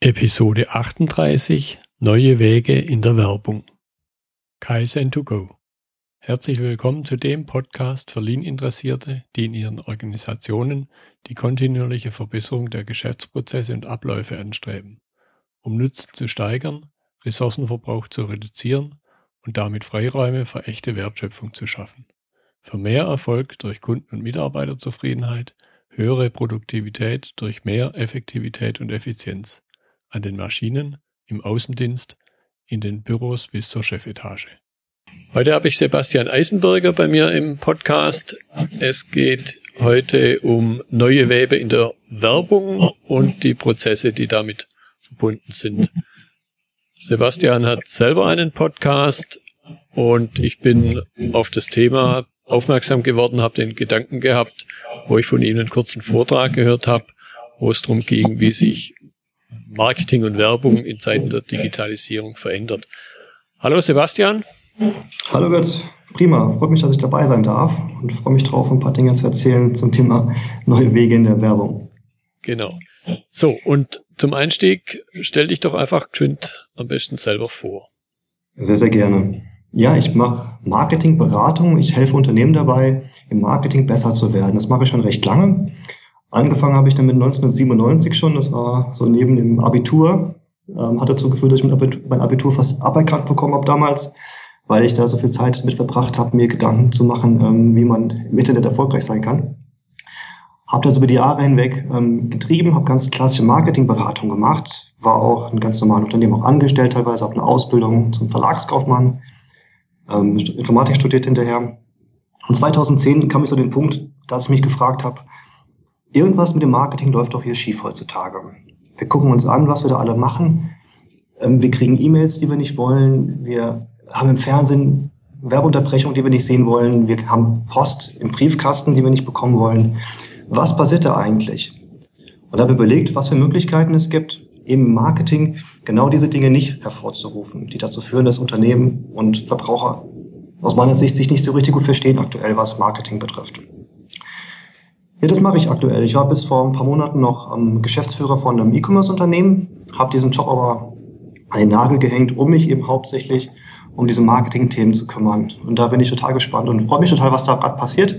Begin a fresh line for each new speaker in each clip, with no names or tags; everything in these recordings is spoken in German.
Episode 38 Neue Wege in der Werbung. Kaizen2Go. Herzlich willkommen zu dem Podcast für Lean-Interessierte, die in ihren Organisationen die kontinuierliche Verbesserung der Geschäftsprozesse und Abläufe anstreben, um Nutzen zu steigern, Ressourcenverbrauch zu reduzieren und damit Freiräume für echte Wertschöpfung zu schaffen. Für mehr Erfolg durch Kunden- und Mitarbeiterzufriedenheit, höhere Produktivität durch mehr Effektivität und Effizienz an den Maschinen, im Außendienst, in den Büros bis zur Chefetage. Heute habe ich Sebastian Eisenberger bei mir im Podcast. Es geht heute um neue Webe in der Werbung und die Prozesse, die damit verbunden sind. Sebastian hat selber einen Podcast und ich bin auf das Thema aufmerksam geworden, habe den Gedanken gehabt, wo ich von ihm einen kurzen Vortrag gehört habe, wo es darum ging, wie sich Marketing und Werbung in Zeiten der Digitalisierung verändert. Hallo Sebastian.
Hallo Götz, prima. Freut mich, dass ich dabei sein darf und freue mich drauf, ein paar Dinge zu erzählen zum Thema neue Wege in der Werbung.
Genau. So, und zum Einstieg stell dich doch einfach geschwind am besten selber vor.
Sehr, sehr gerne. Ja, ich mache Marketingberatung. Ich helfe Unternehmen dabei, im Marketing besser zu werden. Das mache ich schon recht lange. Angefangen habe ich damit 1997 schon, das war so neben dem Abitur. Ähm, hat dazu geführt, dass ich mein Abitur fast aberkannt bekommen habe damals, weil ich da so viel Zeit mit verbracht habe, mir Gedanken zu machen, ähm, wie man im Internet erfolgreich sein kann. Habe das über die Jahre hinweg ähm, getrieben, habe ganz klassische Marketingberatung gemacht, war auch ein ganz normales Unternehmen auch angestellt, teilweise habe eine Ausbildung zum Verlagskaufmann, ähm, Informatik studiert hinterher. Und 2010 kam ich zu dem Punkt, dass ich mich gefragt habe, irgendwas mit dem Marketing läuft doch hier schief heutzutage. Wir gucken uns an, was wir da alle machen. Ähm, wir kriegen E-Mails, die wir nicht wollen. Wir haben im Fernsehen Werbeunterbrechungen, die wir nicht sehen wollen. Wir haben Post im Briefkasten, die wir nicht bekommen wollen. Was passiert da eigentlich? Und habe überlegt, was für Möglichkeiten es gibt, im Marketing genau diese Dinge nicht hervorzurufen, die dazu führen, dass Unternehmen und Verbraucher aus meiner Sicht sich nicht so richtig gut verstehen aktuell, was Marketing betrifft. Ja, das mache ich aktuell. Ich war bis vor ein paar Monaten noch ähm, Geschäftsführer von einem E-Commerce-Unternehmen, habe diesen Job aber den Nagel gehängt, um mich eben hauptsächlich um diese Marketing-Themen zu kümmern. Und da bin ich total gespannt und freue mich total, was da gerade passiert.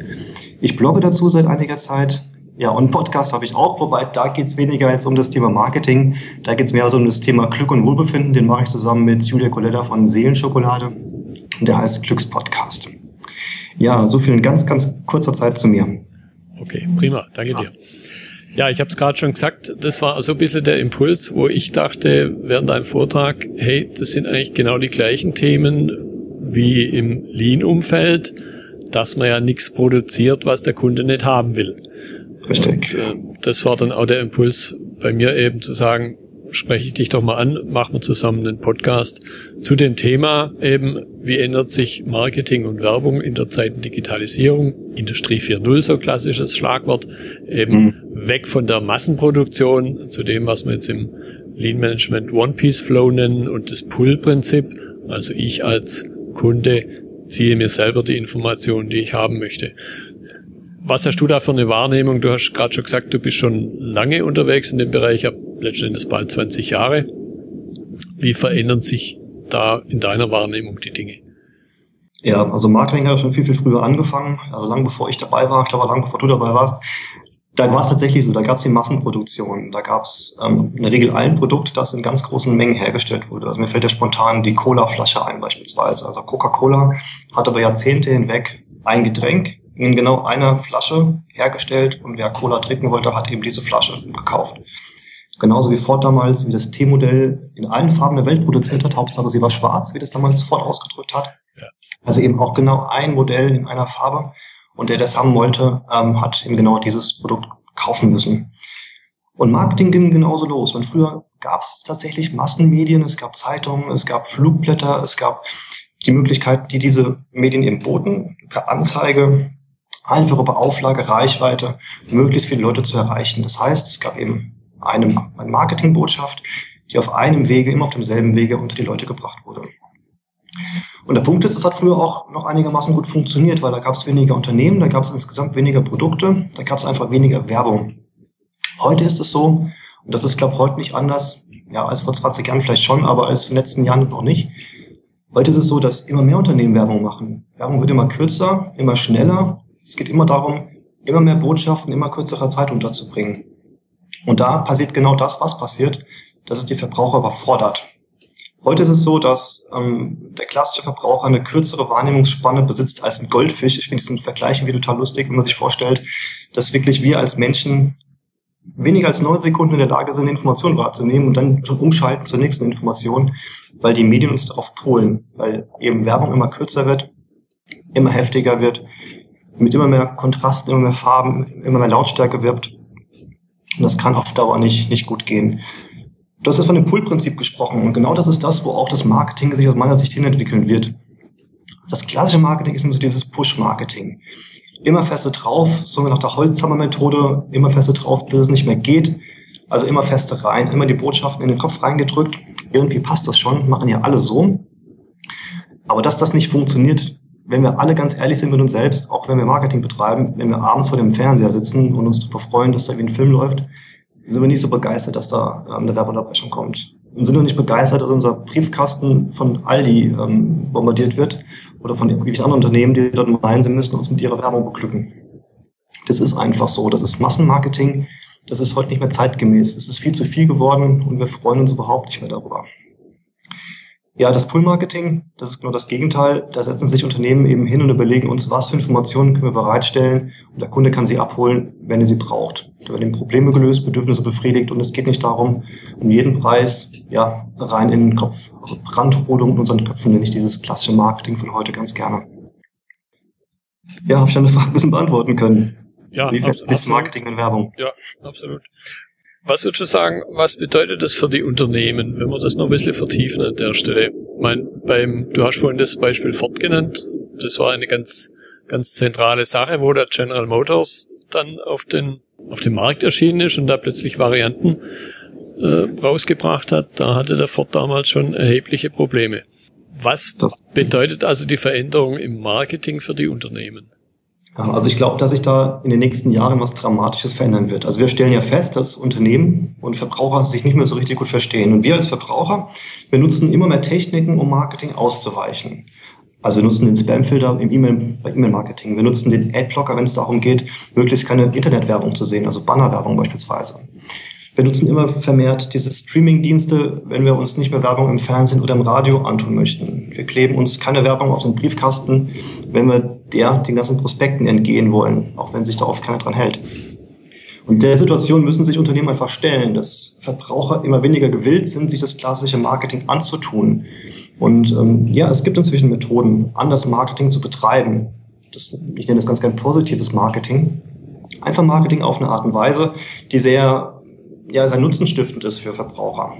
Ich blogge dazu seit einiger Zeit. Ja, und Podcast habe ich auch, wobei da geht es weniger jetzt um das Thema Marketing. Da geht es mehr so um das Thema Glück und Wohlbefinden. Den mache ich zusammen mit Julia Colella von Seelenschokolade. Und der heißt Glückspodcast. Ja, so viel in ganz, ganz kurzer Zeit zu mir.
Okay, prima, danke dir. Ja, ich habe es gerade schon gesagt, das war so ein bisschen der Impuls, wo ich dachte während deinem Vortrag, hey, das sind eigentlich genau die gleichen Themen wie im Lean-Umfeld, dass man ja nichts produziert, was der Kunde nicht haben will. Richtig. Und, äh, das war dann auch der Impuls bei mir eben zu sagen, spreche ich dich doch mal an, machen wir zusammen einen Podcast zu dem Thema eben, wie ändert sich Marketing und Werbung in der Zeit der Digitalisierung, Industrie 4.0, so klassisches Schlagwort, eben mhm. weg von der Massenproduktion zu dem, was wir jetzt im Lean Management One Piece Flow nennen und das Pull-Prinzip. Also ich als Kunde ziehe mir selber die Informationen, die ich haben möchte. Was hast du da für eine Wahrnehmung? Du hast gerade schon gesagt, du bist schon lange unterwegs in dem Bereich. Ich habe letzten Endes bald 20 Jahre. Wie verändern sich da in deiner Wahrnehmung die Dinge?
Ja, also Marketing hat schon viel, viel früher angefangen, also lang bevor ich dabei war, ich glaube lang bevor du dabei warst. Da war es tatsächlich so, da gab es die Massenproduktion, da gab es ähm, in der Regel ein Produkt, das in ganz großen Mengen hergestellt wurde. Also mir fällt ja spontan die Cola-Flasche ein beispielsweise. Also Coca-Cola hat über Jahrzehnte hinweg ein Getränk in genau einer Flasche hergestellt und wer Cola trinken wollte, hat eben diese Flasche gekauft. Genauso wie Ford damals, wie das T-Modell in allen Farben der Welt produziert hat. Hauptsache sie war schwarz, wie das damals Ford ausgedrückt hat. Ja. Also eben auch genau ein Modell in einer Farbe. Und der, der das haben wollte, ähm, hat eben genau dieses Produkt kaufen müssen. Und Marketing ging genauso los. Weil früher gab es tatsächlich Massenmedien, es gab Zeitungen, es gab Flugblätter, es gab die Möglichkeit, die diese Medien eben boten, per Anzeige, einfach über Auflage, Reichweite, möglichst viele Leute zu erreichen. Das heißt, es gab eben eine, eine Marketingbotschaft, die auf einem Wege, immer auf demselben Wege unter die Leute gebracht wurde. Und der Punkt ist, das hat früher auch noch einigermaßen gut funktioniert, weil da gab es weniger Unternehmen, da gab es insgesamt weniger Produkte, da gab es einfach weniger Werbung. Heute ist es so, und das ist, glaube ich, heute nicht anders, Ja, als vor 20 Jahren vielleicht schon, aber als in den letzten Jahren noch nicht. Heute ist es so, dass immer mehr Unternehmen Werbung machen. Werbung wird immer kürzer, immer schneller. Es geht immer darum, immer mehr Botschaften in immer kürzerer Zeit unterzubringen. Und da passiert genau das, was passiert, dass es die Verbraucher überfordert. Heute ist es so, dass ähm, der klassische Verbraucher eine kürzere Wahrnehmungsspanne besitzt als ein Goldfisch. Ich finde diesen Vergleich irgendwie total lustig, wenn man sich vorstellt, dass wirklich wir als Menschen weniger als neun Sekunden in der Lage sind, Informationen wahrzunehmen und dann schon umschalten zur nächsten Information, weil die Medien uns darauf polen, weil eben Werbung immer kürzer wird, immer heftiger wird, mit immer mehr Kontrasten, immer mehr Farben, immer mehr Lautstärke wirbt. Und das kann auf Dauer nicht, nicht gut gehen. Du hast jetzt von dem Pull-Prinzip gesprochen und genau das ist das, wo auch das Marketing sich aus meiner Sicht hinentwickeln wird. Das klassische Marketing ist immer so dieses Push-Marketing. Immer feste drauf, so nach der Holzhammer-Methode, immer feste drauf, bis es nicht mehr geht. Also immer feste rein, immer die Botschaften in den Kopf reingedrückt. Irgendwie passt das schon, machen ja alle so. Aber dass das nicht funktioniert, wenn wir alle ganz ehrlich sind mit uns selbst, auch wenn wir Marketing betreiben, wenn wir abends vor dem Fernseher sitzen und uns darüber freuen, dass da wie ein Film läuft, sind wir nicht so begeistert, dass da ähm, eine Werbeunterbrechung kommt. Und sind wir nicht begeistert, dass unser Briefkasten von Aldi ähm, bombardiert wird oder von irgendwelchen anderen Unternehmen, die dort meinen, sie müssen uns mit ihrer Werbung beglücken. Das ist einfach so. Das ist Massenmarketing. Das ist heute nicht mehr zeitgemäß. Es ist viel zu viel geworden und wir freuen uns überhaupt nicht mehr darüber. Ja, das Pull-Marketing, das ist genau das Gegenteil. Da setzen sich Unternehmen eben hin und überlegen uns, was für Informationen können wir bereitstellen und der Kunde kann sie abholen, wenn er sie braucht. Da werden Probleme gelöst, Bedürfnisse befriedigt und es geht nicht darum, um jeden Preis ja, rein in den Kopf. Also Brandrodung in unseren Köpfen nenne ich dieses klassische Marketing von heute ganz gerne. Ja, habe ich deine Frage ein bisschen beantworten können.
Ja,
Wie ist Marketing und Werbung?
Ja, absolut. Was würdest du sagen, was bedeutet das für die Unternehmen, wenn wir das noch ein bisschen vertiefen an der Stelle? Ich meine, beim, du hast vorhin das Beispiel Ford genannt. Das war eine ganz, ganz zentrale Sache, wo der General Motors dann auf den, auf den Markt erschienen ist und da plötzlich Varianten äh, rausgebracht hat. Da hatte der Ford damals schon erhebliche Probleme. Was das bedeutet also die Veränderung im Marketing für die Unternehmen?
Also ich glaube, dass sich da in den nächsten Jahren was Dramatisches verändern wird. Also wir stellen ja fest, dass Unternehmen und Verbraucher sich nicht mehr so richtig gut verstehen. Und wir als Verbraucher, wir nutzen immer mehr Techniken, um Marketing auszuweichen. Also wir nutzen den Spamfilter im E-Mail, bei E-Mail-Marketing. Wir nutzen den Adblocker, wenn es darum geht, möglichst keine Internetwerbung zu sehen, also Bannerwerbung beispielsweise. Wir nutzen immer vermehrt diese Streaming-Dienste, wenn wir uns nicht mehr Werbung im Fernsehen oder im Radio antun möchten. Wir kleben uns keine Werbung auf den Briefkasten, wenn wir der, den ganzen Prospekten entgehen wollen, auch wenn sich da oft keiner dran hält. Und der Situation müssen sich Unternehmen einfach stellen, dass Verbraucher immer weniger gewillt sind, sich das klassische Marketing anzutun. Und ähm, ja, es gibt inzwischen Methoden, anders Marketing zu betreiben. Das, ich nenne das ganz gern positives Marketing. Einfach Marketing auf eine Art und Weise, die sehr ja, sehr nutzenstiftend ist für Verbraucher.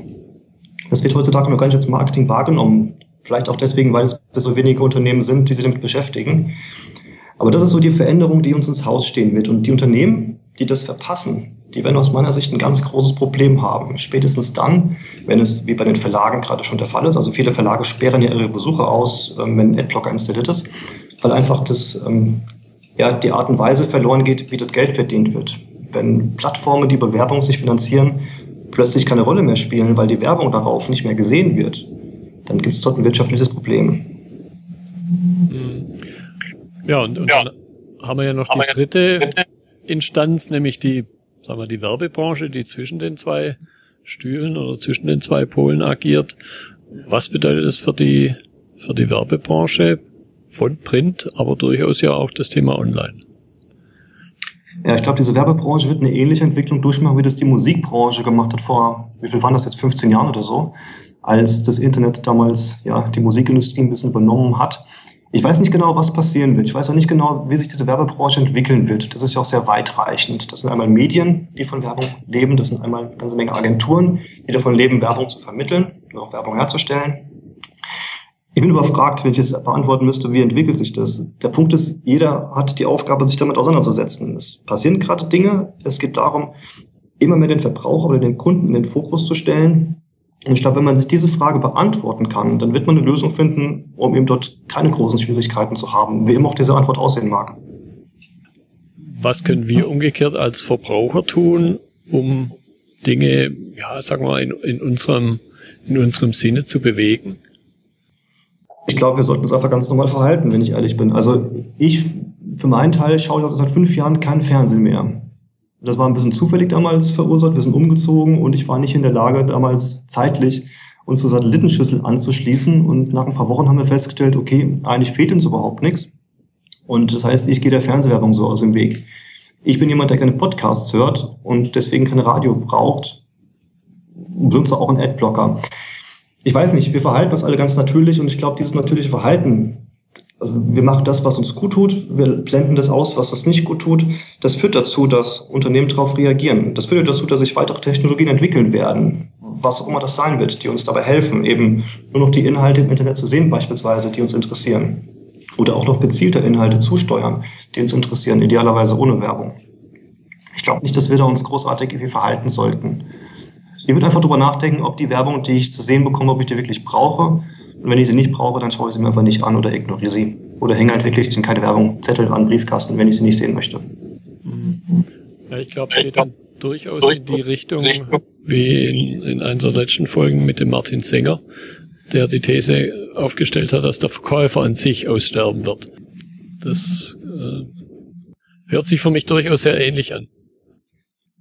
Das wird heutzutage noch gar nicht als Marketing wahrgenommen. Vielleicht auch deswegen, weil es so wenige Unternehmen sind, die sich damit beschäftigen. Aber das ist so die Veränderung, die uns ins Haus stehen wird. Und die Unternehmen, die das verpassen, die werden aus meiner Sicht ein ganz großes Problem haben. Spätestens dann, wenn es wie bei den Verlagen gerade schon der Fall ist. Also viele Verlage sperren ja ihre Besucher aus, ähm, wenn Adblocker installiert ist, weil einfach das, ähm, ja, die Art und Weise verloren geht, wie das Geld verdient wird wenn Plattformen, die Bewerbung sich finanzieren, plötzlich keine Rolle mehr spielen, weil die Werbung darauf nicht mehr gesehen wird, dann gibt es dort ein wirtschaftliches Problem.
Mhm. Ja, und, und ja. dann haben wir ja noch die dritte Instanz, nämlich die, sagen wir, die Werbebranche, die zwischen den zwei Stühlen oder zwischen den zwei Polen agiert. Was bedeutet das für die, für die Werbebranche von Print, aber durchaus ja auch das Thema Online?
Ja, ich glaube, diese Werbebranche wird eine ähnliche Entwicklung durchmachen, wie das die Musikbranche gemacht hat vor, wie viel waren das jetzt, 15 Jahren oder so, als das Internet damals ja die Musikindustrie ein bisschen übernommen hat. Ich weiß nicht genau, was passieren wird. Ich weiß auch nicht genau, wie sich diese Werbebranche entwickeln wird. Das ist ja auch sehr weitreichend. Das sind einmal Medien, die von Werbung leben. Das sind einmal eine ganze Menge Agenturen, die davon leben, Werbung zu vermitteln und auch Werbung herzustellen. Ich bin überfragt, wenn ich jetzt beantworten müsste, wie entwickelt sich das? Der Punkt ist, jeder hat die Aufgabe, sich damit auseinanderzusetzen. Es passieren gerade Dinge. Es geht darum, immer mehr den Verbraucher oder den Kunden in den Fokus zu stellen. Und ich glaube, wenn man sich diese Frage beantworten kann, dann wird man eine Lösung finden, um eben dort keine großen Schwierigkeiten zu haben, wie immer auch diese Antwort aussehen mag.
Was können wir umgekehrt als Verbraucher tun, um Dinge, ja, sagen wir mal, in, in unserem, in unserem Sinne zu bewegen?
Ich glaube, wir sollten uns einfach ganz normal verhalten, wenn ich ehrlich bin. Also ich, für meinen Teil, schaue ich seit fünf Jahren kein Fernsehen mehr. Das war ein bisschen zufällig damals verursacht. Wir sind umgezogen und ich war nicht in der Lage, damals zeitlich unsere Satellitenschüssel anzuschließen. Und nach ein paar Wochen haben wir festgestellt, okay, eigentlich fehlt uns überhaupt nichts. Und das heißt, ich gehe der Fernsehwerbung so aus dem Weg. Ich bin jemand, der keine Podcasts hört und deswegen kein Radio braucht, benutze auch einen Adblocker. Ich weiß nicht, wir verhalten uns alle ganz natürlich und ich glaube, dieses natürliche Verhalten, also wir machen das, was uns gut tut, wir blenden das aus, was uns nicht gut tut. Das führt dazu, dass Unternehmen darauf reagieren. Das führt dazu, dass sich weitere Technologien entwickeln werden, was auch immer das sein wird, die uns dabei helfen, eben nur noch die Inhalte im Internet zu sehen beispielsweise, die uns interessieren oder auch noch gezielter Inhalte zusteuern, die uns interessieren, idealerweise ohne Werbung. Ich glaube nicht, dass wir da uns großartig irgendwie verhalten sollten. Ich würde einfach darüber nachdenken, ob die Werbung, die ich zu sehen bekomme, ob ich die wirklich brauche. Und wenn ich sie nicht brauche, dann schaue ich sie mir einfach nicht an oder ignoriere sie. Oder hänge halt wirklich den keine Werbung Zettel an Briefkasten, wenn ich sie nicht sehen möchte.
Ja, ich glaube, es geht dann durchaus in die Richtung, wie in, in einer der letzten Folgen mit dem Martin Sänger, der die These aufgestellt hat, dass der Verkäufer an sich aussterben wird. Das äh, hört sich für mich durchaus sehr ähnlich an.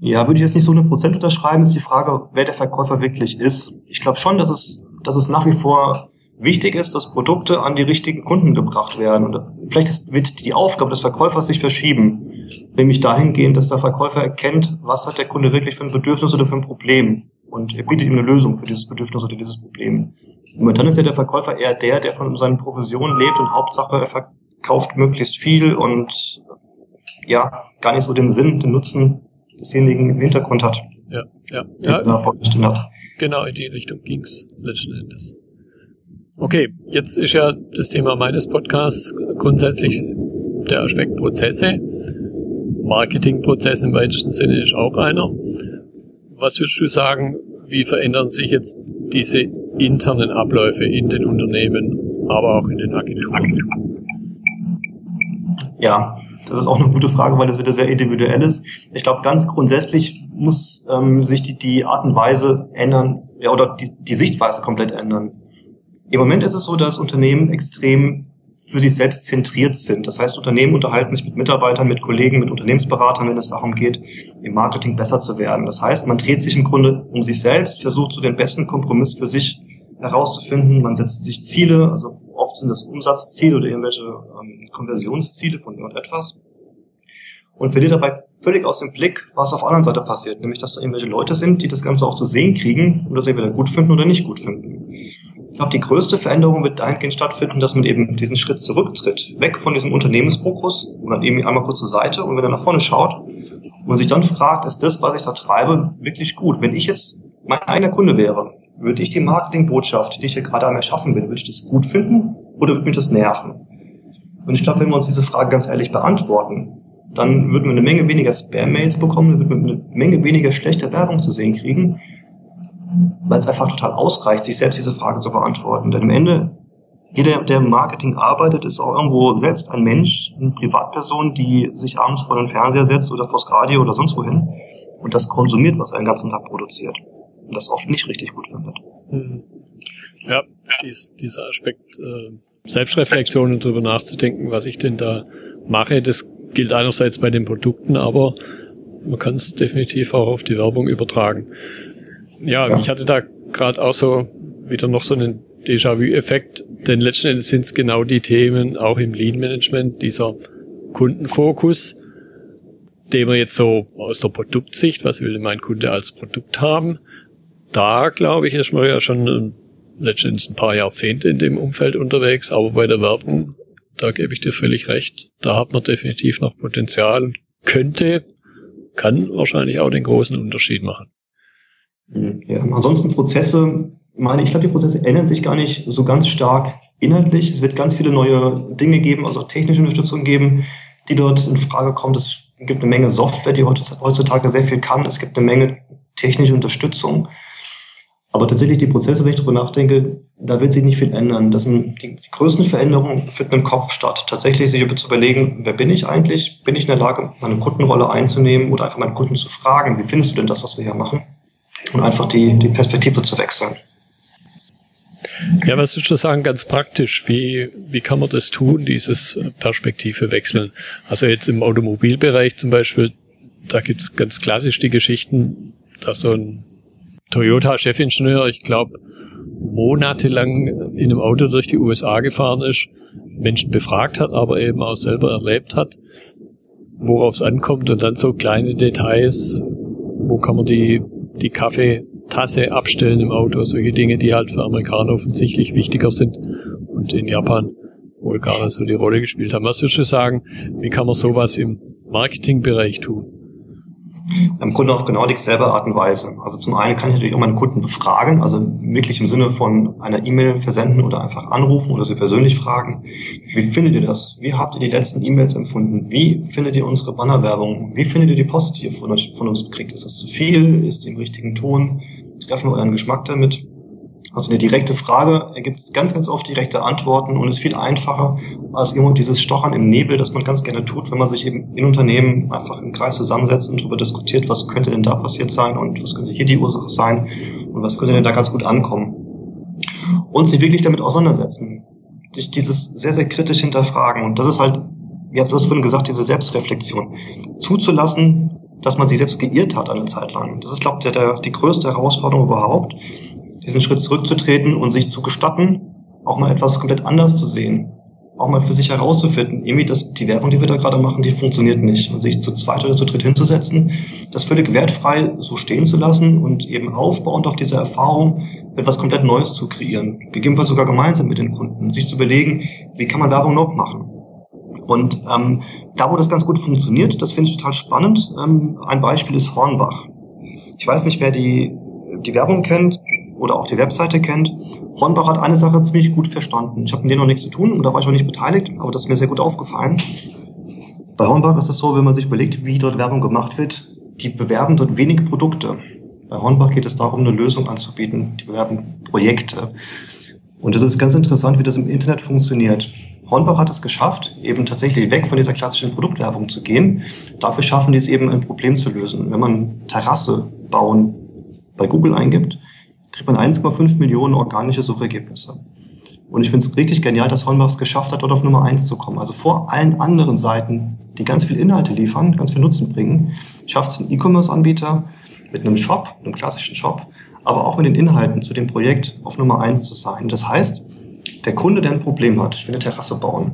Ja, würde ich jetzt nicht so 100% unterschreiben, ist die Frage, wer der Verkäufer wirklich ist. Ich glaube schon, dass es, dass es nach wie vor wichtig ist, dass Produkte an die richtigen Kunden gebracht werden. Und vielleicht ist, wird die Aufgabe des Verkäufers sich verschieben, nämlich dahingehend, dass der Verkäufer erkennt, was hat der Kunde wirklich für ein Bedürfnis oder für ein Problem. Und er bietet ihm eine Lösung für dieses Bedürfnis oder dieses Problem. Momentan ist ja der Verkäufer eher der, der von seinen Provisionen lebt und Hauptsache er verkauft möglichst viel und ja, gar nicht so den Sinn, den Nutzen desjenigen im Hintergrund hat.
Ja, ja. ja genau in die Richtung ging's letzten Endes. Okay, jetzt ist ja das Thema meines Podcasts grundsätzlich der Aspekt Prozesse. Marketingprozess im weitesten Sinne ist auch einer. Was würdest du sagen, wie verändern sich jetzt diese internen Abläufe in den Unternehmen, aber auch in den Agenturen?
Ja, das ist auch eine gute Frage, weil das wieder sehr individuell ist. Ich glaube, ganz grundsätzlich muss ähm, sich die, die Art und Weise ändern, ja, oder die, die Sichtweise komplett ändern. Im Moment ist es so, dass Unternehmen extrem für sich selbst zentriert sind. Das heißt, Unternehmen unterhalten sich mit Mitarbeitern, mit Kollegen, mit Unternehmensberatern, wenn es darum geht, im Marketing besser zu werden. Das heißt, man dreht sich im Grunde um sich selbst, versucht so den besten Kompromiss für sich herauszufinden. Man setzt sich Ziele, also oft sind das Umsatzziele oder irgendwelche ähm, Konversionsziele von irgendetwas und verliert dabei völlig aus dem Blick, was auf der anderen Seite passiert, nämlich dass da irgendwelche Leute sind, die das Ganze auch zu sehen kriegen und das entweder gut finden oder nicht gut finden. Ich glaube, die größte Veränderung wird dahingehend stattfinden, dass man eben diesen Schritt zurücktritt, weg von diesem Unternehmensfokus und dann eben einmal kurz zur Seite und wenn er nach vorne schaut und sich dann fragt, ist das, was ich da treibe, wirklich gut? Wenn ich jetzt mein eigener Kunde wäre, würde ich die Marketingbotschaft, die ich hier gerade am Erschaffen bin, würde ich das gut finden oder würde mich das nerven? Und ich glaube, wenn wir uns diese Frage ganz ehrlich beantworten, dann würden wir eine Menge weniger Spam-Mails bekommen, dann würden wir eine Menge weniger schlechte Werbung zu sehen kriegen, weil es einfach total ausreicht, sich selbst diese Frage zu beantworten. Denn am Ende, jeder, der im Marketing arbeitet, ist auch irgendwo selbst ein Mensch, eine Privatperson, die sich abends vor den Fernseher setzt oder vors Radio oder sonst wohin und das konsumiert, was er den ganzen Tag produziert das oft nicht richtig gut findet.
Mhm. Ja, dies, dieser Aspekt äh, Selbstreflexion und darüber nachzudenken, was ich denn da mache, das gilt einerseits bei den Produkten, aber man kann es definitiv auch auf die Werbung übertragen. Ja, ja. ich hatte da gerade auch so wieder noch so einen Déjà-vu-Effekt, denn letzten Endes sind es genau die Themen auch im Lean-Management, dieser Kundenfokus, den man jetzt so aus der Produktsicht, was will mein Kunde als Produkt haben, da glaube ich, ist man ja schon äh, letztendlich ein paar Jahrzehnte in dem Umfeld unterwegs, aber bei der Werbung, da gebe ich dir völlig recht, da hat man definitiv noch Potenzial, könnte, kann wahrscheinlich auch den großen Unterschied machen.
Ja, ansonsten Prozesse, meine ich glaube, die Prozesse ändern sich gar nicht so ganz stark inhaltlich. Es wird ganz viele neue Dinge geben, also technische Unterstützung geben, die dort in Frage kommt. Es gibt eine Menge Software, die heutzutage sehr viel kann. Es gibt eine Menge technische Unterstützung. Aber tatsächlich die Prozesse, wenn ich darüber nachdenke, da wird sich nicht viel ändern. Das sind die, die größten Veränderungen finden im Kopf statt. Tatsächlich sich zu überlegen, wer bin ich eigentlich? Bin ich in der Lage, meine Kundenrolle einzunehmen oder einfach meinen Kunden zu fragen, wie findest du denn das, was wir hier machen? und einfach die, die Perspektive zu wechseln.
Ja, was würdest du sagen, ganz praktisch? Wie, wie kann man das tun, dieses Perspektive wechseln? Also jetzt im Automobilbereich zum Beispiel, da gibt's ganz klassisch die Geschichten, dass so ein Toyota-Chefingenieur, ich glaube, monatelang in einem Auto durch die USA gefahren ist, Menschen befragt hat, aber eben auch selber erlebt hat, worauf es ankommt und dann so kleine Details, wo kann man die, die Kaffeetasse abstellen im Auto, solche Dinge, die halt für Amerikaner offensichtlich wichtiger sind und in Japan wohl gar nicht so die Rolle gespielt haben. Was würdest du sagen, wie kann man sowas im Marketingbereich tun?
Im Grunde auf genau dieselbe Art und Weise. Also zum einen kann ich natürlich auch meinen Kunden befragen, also wirklich im Sinne von einer E-Mail versenden oder einfach anrufen oder sie persönlich fragen. Wie findet ihr das? Wie habt ihr die letzten E-Mails empfunden? Wie findet ihr unsere Bannerwerbung? Wie findet ihr die Post, die ihr von, von uns kriegt? Ist das zu viel? Ist die im richtigen Ton? Treffen wir euren Geschmack damit? Also eine direkte Frage ergibt ganz, ganz oft direkte Antworten und ist viel einfacher als immer dieses Stochern im Nebel, das man ganz gerne tut, wenn man sich eben in Unternehmen einfach im Kreis zusammensetzt und darüber diskutiert, was könnte denn da passiert sein und was könnte hier die Ursache sein und was könnte denn da ganz gut ankommen. Und sich wirklich damit auseinandersetzen. Durch dieses sehr, sehr kritisch hinterfragen. Und das ist halt, ja, du hast vorhin gesagt, diese Selbstreflexion. Zuzulassen, dass man sich selbst geirrt hat eine Zeit lang. Das ist, glaube ich, der, der, die größte Herausforderung überhaupt diesen Schritt zurückzutreten und sich zu gestatten, auch mal etwas komplett anders zu sehen. Auch mal für sich herauszufinden, irgendwie, dass die Werbung, die wir da gerade machen, die funktioniert nicht. Und sich zu zweit oder zu dritt hinzusetzen, das völlig wertfrei so stehen zu lassen und eben aufbauend auf diese Erfahrung etwas komplett Neues zu kreieren. Gegebenenfalls sogar gemeinsam mit den Kunden. Sich zu überlegen, wie kann man Werbung noch machen? Und ähm, da, wo das ganz gut funktioniert, das finde ich total spannend. Ähm, ein Beispiel ist Hornbach. Ich weiß nicht, wer die, die Werbung kennt oder auch die Webseite kennt. Hornbach hat eine Sache ziemlich gut verstanden. Ich habe mit denen noch nichts zu tun und da war ich auch nicht beteiligt, aber das ist mir sehr gut aufgefallen. Bei Hornbach ist es so, wenn man sich überlegt, wie dort Werbung gemacht wird, die bewerben dort wenig Produkte. Bei Hornbach geht es darum, eine Lösung anzubieten. Die bewerben Projekte. Und es ist ganz interessant, wie das im Internet funktioniert. Hornbach hat es geschafft, eben tatsächlich weg von dieser klassischen Produktwerbung zu gehen. Dafür schaffen die es eben, ein Problem zu lösen. Wenn man Terrasse bauen bei Google eingibt, kriegt man 1,5 Millionen organische Suchergebnisse. Und ich finde es richtig genial, dass Hornbach es geschafft hat, dort auf Nummer 1 zu kommen. Also vor allen anderen Seiten, die ganz viel Inhalte liefern, ganz viel Nutzen bringen, schafft es ein E-Commerce-Anbieter mit einem Shop, einem klassischen Shop, aber auch mit den Inhalten zu dem Projekt auf Nummer 1 zu sein. Das heißt, der Kunde, der ein Problem hat, ich will eine Terrasse bauen,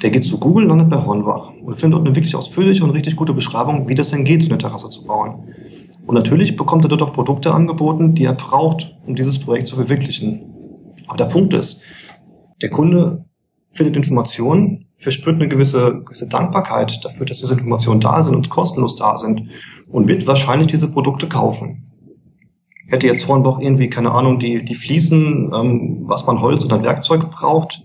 der geht zu Google, landet bei Hornbach und findet dort eine wirklich ausführliche und richtig gute Beschreibung, wie das denn geht, so eine Terrasse zu bauen. Und natürlich bekommt er dort auch Produkte angeboten, die er braucht, um dieses Projekt zu verwirklichen. Aber der Punkt ist, der Kunde findet Informationen, verspürt eine gewisse, gewisse Dankbarkeit dafür, dass diese Informationen da sind und kostenlos da sind und wird wahrscheinlich diese Produkte kaufen. Hätte jetzt Hornbach irgendwie, keine Ahnung, die, die Fliesen, ähm, was man Holz oder Werkzeug braucht,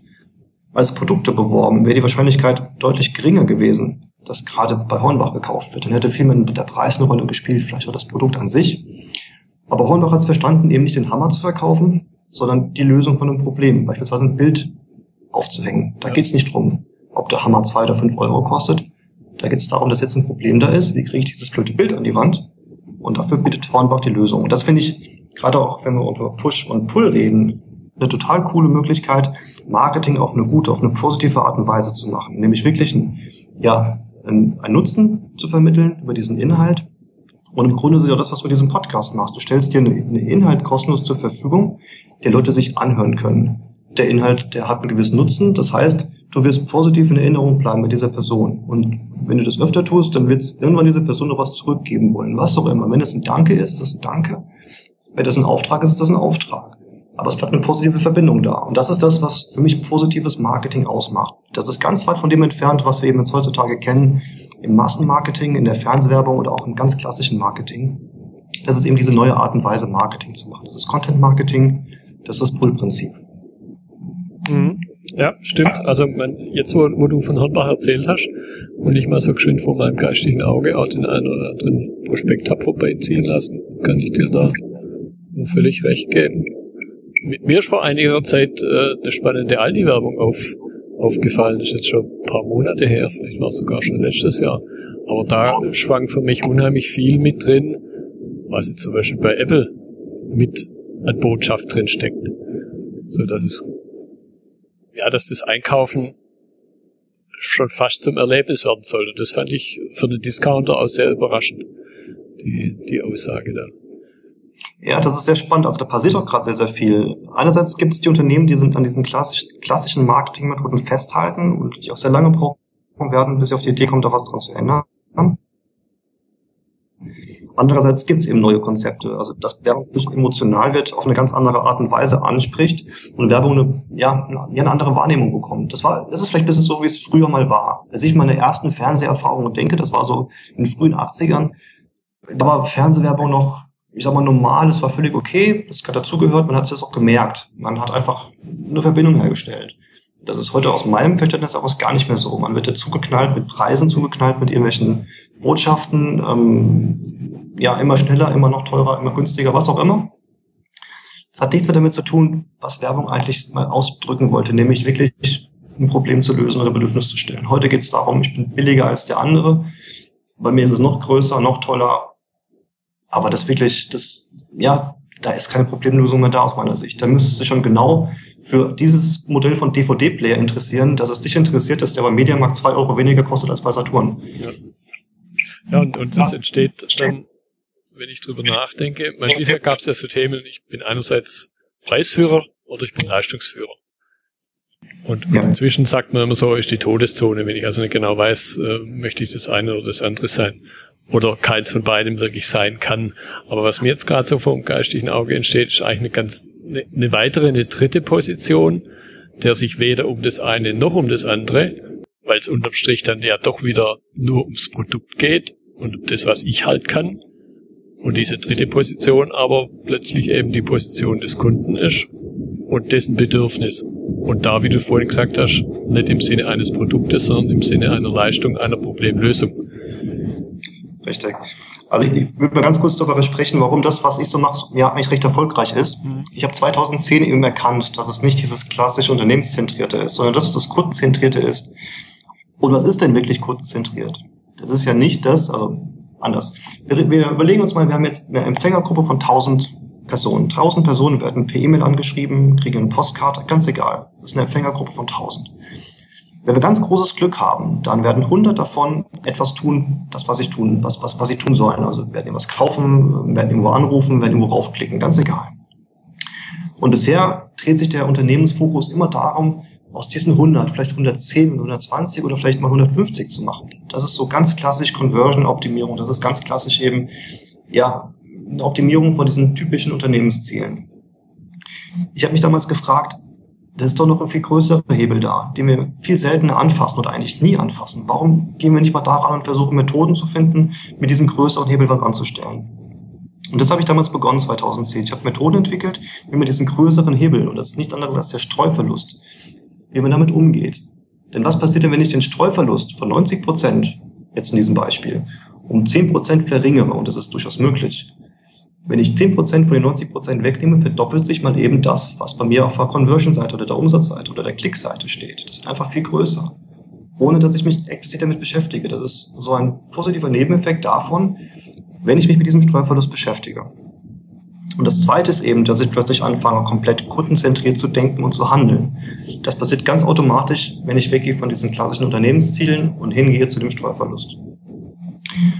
als Produkte beworben, wäre die Wahrscheinlichkeit deutlich geringer gewesen das gerade bei Hornbach gekauft wird. Dann hätte viel mit der Preis eine Rolle gespielt, vielleicht auch das Produkt an sich. Aber Hornbach hat es verstanden, eben nicht den Hammer zu verkaufen, sondern die Lösung von einem Problem, beispielsweise ein Bild aufzuhängen. Da geht es nicht drum, ob der Hammer zwei oder fünf Euro kostet. Da geht es darum, dass jetzt ein Problem da ist. Wie kriege ich dieses blöde Bild an die Wand? Und dafür bietet Hornbach die Lösung. Und das finde ich, gerade auch wenn wir über Push und Pull reden, eine total coole Möglichkeit, Marketing auf eine gute, auf eine positive Art und Weise zu machen. Nämlich wirklich ein, ja, einen Nutzen zu vermitteln über diesen Inhalt. Und im Grunde ist es ja das, was du mit diesem Podcast machst. Du stellst dir einen Inhalt kostenlos zur Verfügung, der Leute sich anhören können. Der Inhalt, der hat einen gewissen Nutzen. Das heißt, du wirst positiv in Erinnerung bleiben mit dieser Person. Und wenn du das öfter tust, dann wird irgendwann diese Person noch was zurückgeben wollen. Was auch immer. Wenn es ein Danke ist, ist das ein Danke. Wenn das ein Auftrag ist, ist das ein Auftrag. Aber es bleibt eine positive Verbindung da. Und das ist das, was für mich positives Marketing ausmacht. Das ist ganz weit von dem entfernt, was wir eben jetzt heutzutage kennen im Massenmarketing, in der Fernsehwerbung oder auch im ganz klassischen Marketing. Das ist eben diese neue Art und Weise, Marketing zu machen. Das ist Content Marketing, das ist das Pull-Prinzip.
Mhm. Ja, stimmt. Also man, jetzt, wo, wo du von Hornbach erzählt hast und ich mal so geschwind vor meinem geistigen Auge auch den einen oder anderen Prospekt hab vorbeiziehen lassen, kann ich dir da nur völlig recht geben. Mir ist vor einiger Zeit äh, eine spannende Aldi-Werbung auf, aufgefallen. Das ist jetzt schon ein paar Monate her, vielleicht war es sogar schon letztes Jahr. Aber da schwang für mich unheimlich viel mit drin, was jetzt zum Beispiel bei Apple mit an Botschaft drin steckt. So dass es, ja, dass das Einkaufen schon fast zum Erlebnis werden soll. Und das fand ich für den Discounter auch sehr überraschend, die, die Aussage dann.
Ja, das ist sehr spannend. Also da passiert auch gerade sehr, sehr viel. Einerseits gibt es die Unternehmen, die sind an diesen klassisch, klassischen Marketingmethoden festhalten und die auch sehr lange brauchen werden, bis sie auf die Idee kommt, da was dran zu ändern. Andererseits gibt es eben neue Konzepte, also dass Werbung emotional wird, auf eine ganz andere Art und Weise anspricht und Werbung eine, ja, eine andere Wahrnehmung bekommt. Das war, das ist vielleicht ein bisschen so, wie es früher mal war. Als ich meine ersten Fernseherfahrungen denke, das war so in den frühen 80ern, da war Fernsehwerbung noch, ich sag mal, normal, es war völlig okay, das hat dazugehört, man hat es auch gemerkt. Man hat einfach eine Verbindung hergestellt. Das ist heute aus meinem Verständnis auch gar nicht mehr so. Man wird ja zugeknallt mit Preisen, zugeknallt mit irgendwelchen Botschaften, ähm, ja, immer schneller, immer noch teurer, immer günstiger, was auch immer. Das hat nichts mehr damit zu tun, was Werbung eigentlich mal ausdrücken wollte, nämlich wirklich ein Problem zu lösen oder Bedürfnis zu stellen. Heute geht es darum, ich bin billiger als der andere. Bei mir ist es noch größer, noch toller. Aber das wirklich, das, ja, da ist keine Problemlösung mehr da aus meiner Sicht. Da müsstest du schon genau für dieses Modell von DVD-Player interessieren, dass es dich interessiert, dass der beim Mediamarkt zwei Euro weniger kostet als bei Saturn.
Ja. Ja, und, und das entsteht dann, wenn ich drüber nachdenke, mein, bisher gab es ja so Themen, ich bin einerseits Preisführer oder ich bin Leistungsführer. Und ja. inzwischen sagt man immer so, ist die Todeszone, wenn ich also nicht genau weiß, äh, möchte ich das eine oder das andere sein. Oder keins von beidem wirklich sein kann. Aber was mir jetzt gerade so vom geistigen Auge entsteht, ist eigentlich eine ganz, eine, eine weitere, eine dritte Position, der sich weder um das eine noch um das andere, weil es unterm Strich dann ja doch wieder nur ums Produkt geht, und das, was ich halt kann. Und diese dritte Position aber plötzlich eben die Position des Kunden ist und dessen Bedürfnis. Und da, wie du vorhin gesagt hast, nicht im Sinne eines Produktes, sondern im Sinne einer Leistung, einer Problemlösung.
Richtig. Also ich, würde mal ganz kurz darüber sprechen, warum das, was ich so mache, ja eigentlich recht erfolgreich ist. Mhm. Ich habe 2010 eben erkannt, dass es nicht dieses klassische Unternehmenszentrierte ist, sondern dass es das Kundenzentrierte ist. Und was ist denn wirklich kundenzentriert? Das ist ja nicht das, also anders. Wir, wir überlegen uns mal, wir haben jetzt eine Empfängergruppe von 1000 Personen. 1000 Personen werden per E-Mail angeschrieben, kriegen eine Postkarte, ganz egal. Das ist eine Empfängergruppe von 1000. Wenn wir ganz großes Glück haben, dann werden 100 davon etwas tun, das, was sie tun, was, was, was sie tun sollen. Also werden irgendwas kaufen, werden irgendwo anrufen, werden irgendwo raufklicken, ganz egal. Und bisher dreht sich der Unternehmensfokus immer darum, aus diesen 100 vielleicht 110 und 120 oder vielleicht mal 150 zu machen. Das ist so ganz klassisch Conversion-Optimierung. Das ist ganz klassisch eben, ja, eine Optimierung von diesen typischen Unternehmenszielen. Ich habe mich damals gefragt, das ist doch noch ein viel größerer Hebel da, den wir viel seltener anfassen oder eigentlich nie anfassen. Warum gehen wir nicht mal daran und versuchen Methoden zu finden, mit diesem größeren Hebel was anzustellen? Und das habe ich damals begonnen, 2010. Ich habe Methoden entwickelt, wie man diesen größeren Hebel, und das ist nichts anderes als der Streuverlust, wie man damit umgeht. Denn was passiert denn, wenn ich den Streuverlust von 90 Prozent, jetzt in diesem Beispiel, um 10 Prozent verringere, und das ist durchaus möglich, wenn ich 10 Prozent von den 90 Prozent wegnehme, verdoppelt sich mal eben das, was bei mir auf der Conversion-Seite oder der Umsatzseite oder der Klickseite steht. Das wird einfach viel größer. Ohne dass ich mich explizit damit beschäftige. Das ist so ein positiver Nebeneffekt davon, wenn ich mich mit diesem Streuverlust beschäftige. Und das Zweite ist eben, dass ich plötzlich anfange, komplett kundenzentriert zu denken und zu handeln. Das passiert ganz automatisch, wenn ich weggehe von diesen klassischen Unternehmenszielen und hingehe zu dem Steuerverlust.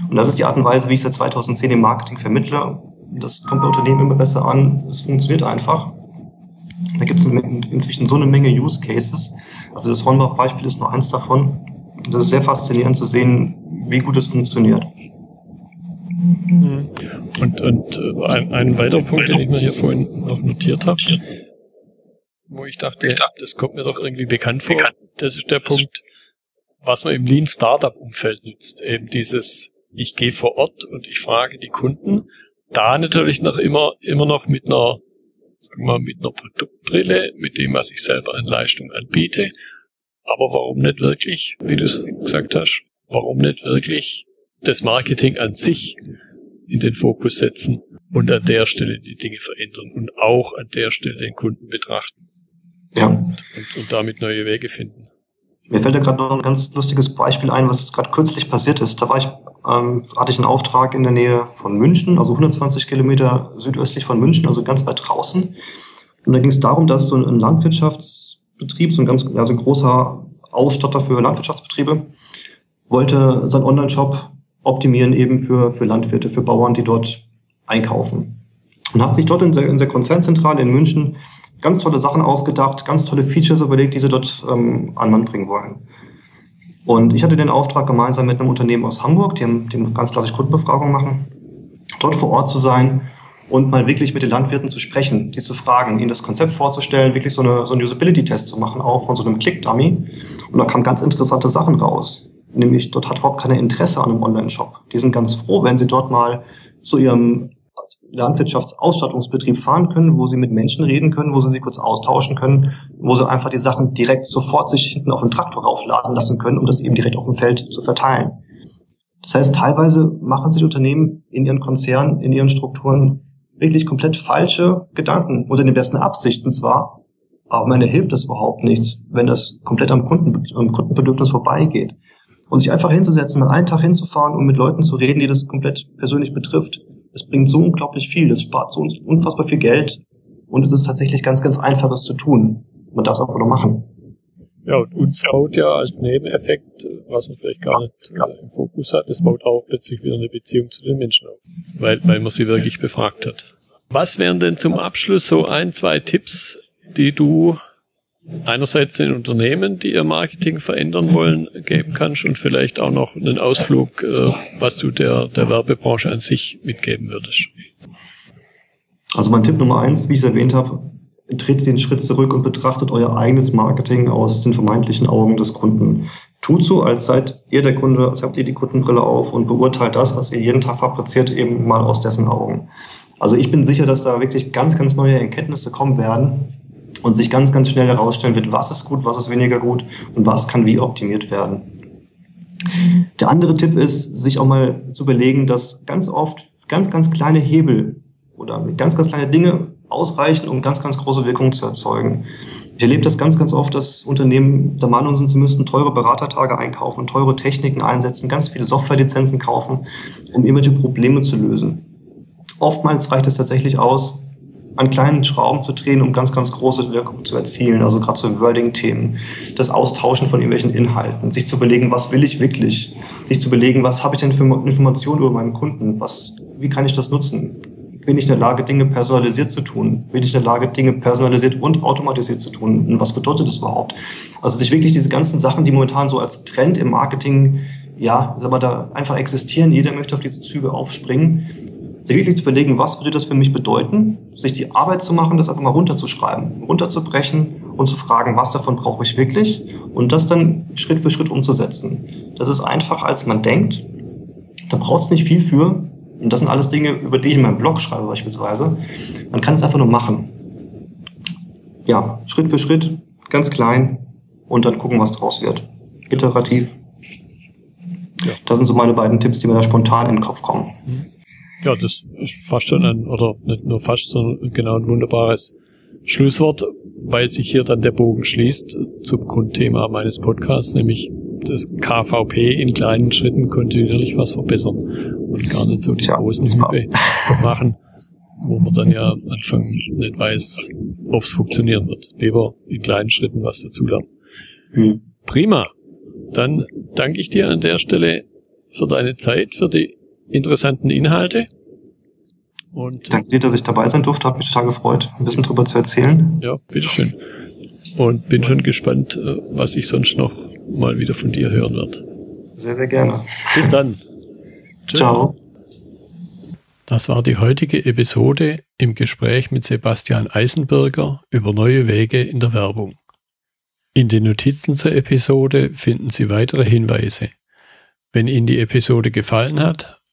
Und das ist die Art und Weise, wie ich seit 2010 im Marketing vermittle. Das kommt bei Unternehmen immer besser an. Es funktioniert einfach. Da gibt es inzwischen so eine Menge Use Cases. Also das Hornbach-Beispiel ist nur eins davon. Das ist sehr faszinierend zu sehen, wie gut es funktioniert.
Mhm. Und, und äh, ein, ein weiterer Punkt, den ich mir hier vorhin noch notiert habe, wo ich dachte, das kommt mir doch irgendwie bekannt vor, das ist der Punkt, was man im Lean Startup Umfeld nutzt. Eben dieses, ich gehe vor Ort und ich frage die Kunden. Da natürlich noch immer, immer noch mit einer, sagen wir mal, mit einer Produktbrille, mit dem, was ich selber an Leistung anbiete. Aber warum nicht wirklich, wie du es gesagt hast, warum nicht wirklich das Marketing an sich in den Fokus setzen und an der Stelle die Dinge verändern und auch an der Stelle den Kunden betrachten. Ja. Und, und, und damit neue Wege finden.
Mir fällt da gerade noch ein ganz lustiges Beispiel ein, was jetzt gerade kürzlich passiert ist. Da war ich, ähm, hatte ich einen Auftrag in der Nähe von München, also 120 Kilometer südöstlich von München, also ganz weit draußen. Und da ging es darum, dass so ein Landwirtschaftsbetrieb, so ein ganz, also ein großer Ausstatter für Landwirtschaftsbetriebe, wollte seinen Online-Shop optimieren eben für, für Landwirte, für Bauern, die dort einkaufen. Und hat sich dort in der, in der Konzernzentrale in München ganz tolle Sachen ausgedacht, ganz tolle Features überlegt, die sie dort ähm, an Mann bringen wollen. Und ich hatte den Auftrag, gemeinsam mit einem Unternehmen aus Hamburg, die, haben, die ganz klassisch Kundenbefragung machen, dort vor Ort zu sein und mal wirklich mit den Landwirten zu sprechen, die zu fragen, ihnen das Konzept vorzustellen, wirklich so, eine, so einen Usability-Test zu machen, auch von so einem Click-Dummy. Und da kamen ganz interessante Sachen raus. Nämlich, dort hat überhaupt keiner Interesse an einem Online-Shop. Die sind ganz froh, wenn sie dort mal zu ihrem Landwirtschaftsausstattungsbetrieb fahren können, wo sie mit Menschen reden können, wo sie sich kurz austauschen können, wo sie einfach die Sachen direkt sofort sich hinten auf den Traktor raufladen lassen können, um das eben direkt auf dem Feld zu verteilen. Das heißt, teilweise machen sich Unternehmen in ihren Konzernen, in ihren Strukturen wirklich komplett falsche Gedanken unter den besten Absichten zwar, aber am Ende hilft das überhaupt nichts, wenn das komplett am, Kunden, am Kundenbedürfnis vorbeigeht. Und sich einfach hinzusetzen, mal einen Tag hinzufahren und mit Leuten zu reden, die das komplett persönlich betrifft, es bringt so unglaublich viel, es spart so unfassbar viel Geld und es ist tatsächlich ganz, ganz einfaches zu tun. Man darf es einfach nur machen.
Ja, und uns baut ja als Nebeneffekt, was man vielleicht gar nicht äh, im Fokus hat, es baut auch plötzlich wieder eine Beziehung zu den Menschen auf, weil, weil man sie wirklich befragt hat. Was wären denn zum Abschluss so ein, zwei Tipps, die du einerseits den Unternehmen, die ihr Marketing verändern wollen, geben kannst und vielleicht auch noch einen Ausflug, äh, was du der, der Werbebranche an sich mitgeben würdest.
Also mein Tipp Nummer eins, wie ich es erwähnt habe, tretet den Schritt zurück und betrachtet euer eigenes Marketing aus den vermeintlichen Augen des Kunden. Tut so, als seid ihr der Kunde, als habt ihr die Kundenbrille auf und beurteilt das, was ihr jeden Tag fabriziert, eben mal aus dessen Augen. Also ich bin sicher, dass da wirklich ganz, ganz neue Erkenntnisse kommen werden, und sich ganz, ganz schnell herausstellen wird, was ist gut, was ist weniger gut und was kann wie optimiert werden. Der andere Tipp ist, sich auch mal zu überlegen, dass ganz oft ganz, ganz kleine Hebel oder ganz, ganz kleine Dinge ausreichen, um ganz, ganz große Wirkungen zu erzeugen. Ich erlebe das ganz, ganz oft, dass Unternehmen der Meinung sind, sie müssten teure Beratertage einkaufen, teure Techniken einsetzen, ganz viele Softwarelizenzen kaufen, um irgendwelche Probleme zu lösen. Oftmals reicht es tatsächlich aus, an kleinen Schrauben zu drehen, um ganz, ganz große Wirkung zu erzielen. Also gerade so Wording-Themen, das Austauschen von irgendwelchen Inhalten, sich zu überlegen, was will ich wirklich, sich zu überlegen, was habe ich denn für Informationen über meinen Kunden, was, wie kann ich das nutzen? Bin ich in der Lage, Dinge personalisiert zu tun? Bin ich in der Lage, Dinge personalisiert und automatisiert zu tun? Und was bedeutet das überhaupt? Also sich wirklich diese ganzen Sachen, die momentan so als Trend im Marketing ja, sag mal, da einfach existieren. Jeder möchte auf diese Züge aufspringen sich wirklich zu überlegen, was würde das für mich bedeuten, sich die Arbeit zu machen, das einfach mal runterzuschreiben, runterzubrechen und zu fragen, was davon brauche ich wirklich und das dann Schritt für Schritt umzusetzen. Das ist einfacher, als man denkt. Da braucht es nicht viel für. Und das sind alles Dinge, über die ich in meinem Blog schreibe beispielsweise. Man kann es einfach nur machen. Ja, Schritt für Schritt, ganz klein und dann gucken, was draus wird. Iterativ. Ja. Das sind so meine beiden Tipps, die mir da spontan in den Kopf kommen. Mhm.
Ja, das ist fast schon ein, oder nicht nur fast, sondern genau ein wunderbares Schlusswort, weil sich hier dann der Bogen schließt zum Grundthema meines Podcasts, nämlich das KVP in kleinen Schritten kontinuierlich was verbessern und gar nicht so die ja, großen Hübe machen, wo man dann ja am Anfang nicht weiß, ob es funktionieren wird. Lieber in kleinen Schritten was dazulernen. Hm. Prima. Dann danke ich dir an der Stelle für deine Zeit, für die interessanten Inhalte.
Und, Danke dir, dass ich dabei sein durfte. Hat mich total gefreut, ein bisschen drüber zu erzählen.
Ja, bitteschön. Und bin schon gespannt, äh, was ich sonst noch mal wieder von dir hören wird.
Sehr, sehr gerne.
Bis dann.
Tschüss. Ciao.
Das war die heutige Episode im Gespräch mit Sebastian Eisenberger über neue Wege in der Werbung. In den Notizen zur Episode finden Sie weitere Hinweise. Wenn Ihnen die Episode gefallen hat,